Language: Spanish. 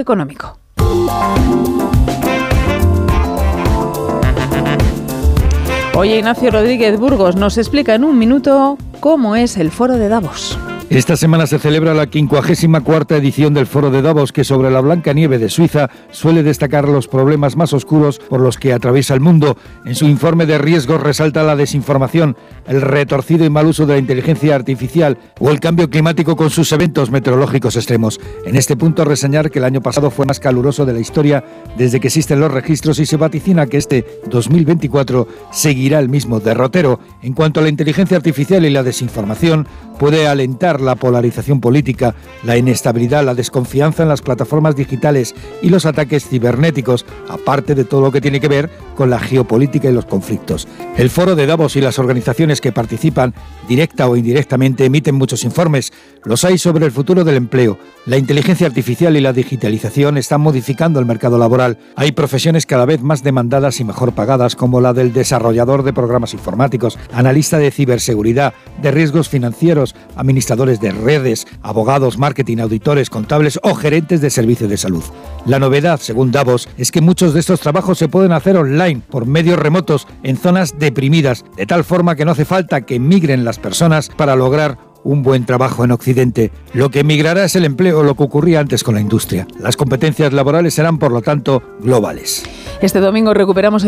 económico. Hoy Ignacio Rodríguez Burgos nos explica en un minuto cómo es el foro de Davos. Esta semana se celebra la 54 edición del Foro de Davos, que sobre la blanca nieve de Suiza suele destacar los problemas más oscuros por los que atraviesa el mundo. En su informe de riesgos resalta la desinformación, el retorcido y mal uso de la inteligencia artificial o el cambio climático con sus eventos meteorológicos extremos. En este punto reseñar que el año pasado fue más caluroso de la historia desde que existen los registros y se vaticina que este 2024 seguirá el mismo derrotero. En cuanto a la inteligencia artificial y la desinformación, puede alentar la polarización política, la inestabilidad, la desconfianza en las plataformas digitales y los ataques cibernéticos, aparte de todo lo que tiene que ver con la geopolítica y los conflictos. El foro de Davos y las organizaciones que participan, directa o indirectamente, emiten muchos informes. Los hay sobre el futuro del empleo. La inteligencia artificial y la digitalización están modificando el mercado laboral. Hay profesiones cada vez más demandadas y mejor pagadas, como la del desarrollador de programas informáticos, analista de ciberseguridad, de riesgos financieros, de redes, abogados, marketing, auditores, contables o gerentes de servicios de salud. La novedad, según Davos, es que muchos de estos trabajos se pueden hacer online, por medios remotos, en zonas deprimidas, de tal forma que no hace falta que migren las personas para lograr un buen trabajo en Occidente. Lo que emigrará es el empleo, lo que ocurría antes con la industria. Las competencias laborales serán, por lo tanto, globales. Este domingo recuperamos